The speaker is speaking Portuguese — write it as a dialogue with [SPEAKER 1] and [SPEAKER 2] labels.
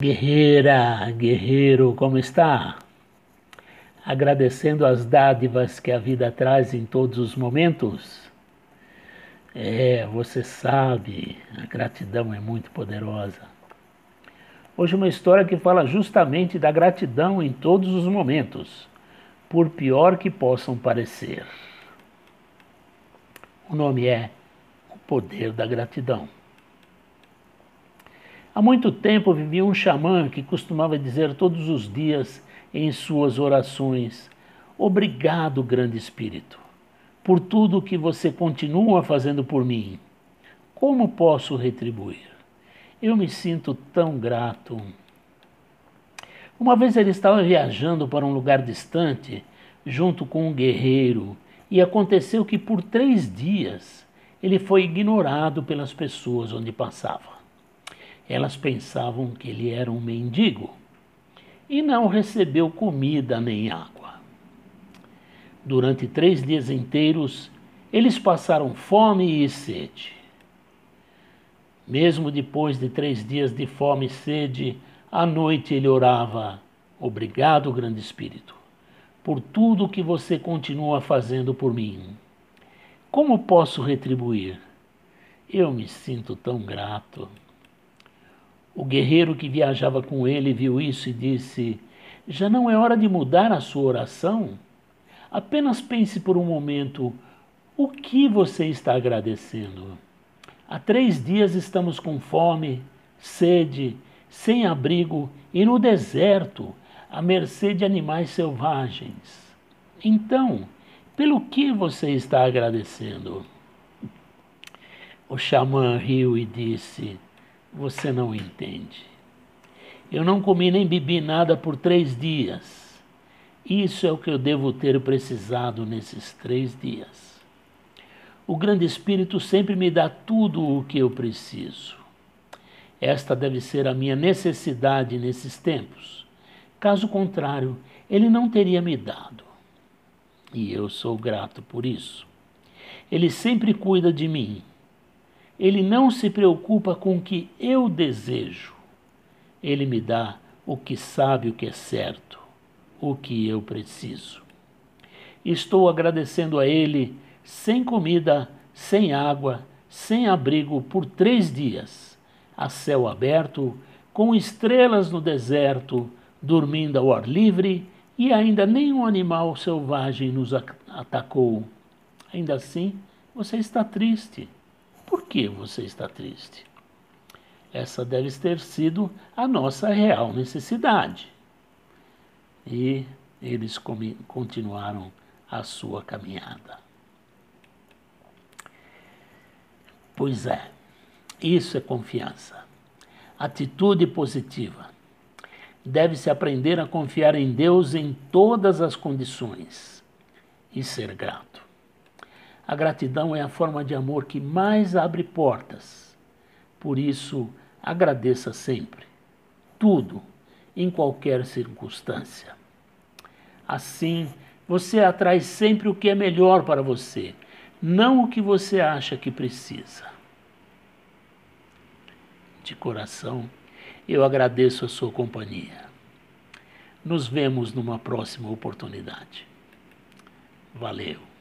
[SPEAKER 1] Guerreira, guerreiro, como está? Agradecendo as dádivas que a vida traz em todos os momentos? É, você sabe, a gratidão é muito poderosa. Hoje uma história que fala justamente da gratidão em todos os momentos, por pior que possam parecer. O nome é O Poder da Gratidão. Há muito tempo vivia um xamã que costumava dizer todos os dias em suas orações: Obrigado, Grande Espírito, por tudo que você continua fazendo por mim. Como posso retribuir? Eu me sinto tão grato. Uma vez ele estava viajando para um lugar distante, junto com um guerreiro, e aconteceu que por três dias ele foi ignorado pelas pessoas onde passava. Elas pensavam que ele era um mendigo e não recebeu comida nem água. Durante três dias inteiros, eles passaram fome e sede. Mesmo depois de três dias de fome e sede, à noite ele orava: Obrigado, Grande Espírito, por tudo que você continua fazendo por mim. Como posso retribuir? Eu me sinto tão grato. Guerreiro que viajava com ele viu isso e disse: Já não é hora de mudar a sua oração? Apenas pense por um momento: o que você está agradecendo? Há três dias estamos com fome, sede, sem abrigo e no deserto, à mercê de animais selvagens. Então, pelo que você está agradecendo? O xamã riu e disse: você não entende. Eu não comi nem bebi nada por três dias. Isso é o que eu devo ter precisado nesses três dias. O Grande Espírito sempre me dá tudo o que eu preciso. Esta deve ser a minha necessidade nesses tempos. Caso contrário, ele não teria me dado. E eu sou grato por isso. Ele sempre cuida de mim ele não se preocupa com o que eu desejo. Ele me dá o que sabe o que é certo, o que eu preciso. Estou agradecendo a Ele sem comida, sem água, sem abrigo por três dias, a céu aberto, com estrelas no deserto, dormindo ao ar livre e ainda nenhum animal selvagem nos atacou. Ainda assim, você está triste. Por que você está triste? Essa deve ter sido a nossa real necessidade. E eles continuaram a sua caminhada. Pois é, isso é confiança. Atitude positiva. Deve-se aprender a confiar em Deus em todas as condições e ser grato. A gratidão é a forma de amor que mais abre portas. Por isso, agradeça sempre, tudo, em qualquer circunstância. Assim, você atrai sempre o que é melhor para você, não o que você acha que precisa. De coração, eu agradeço a sua companhia. Nos vemos numa próxima oportunidade. Valeu!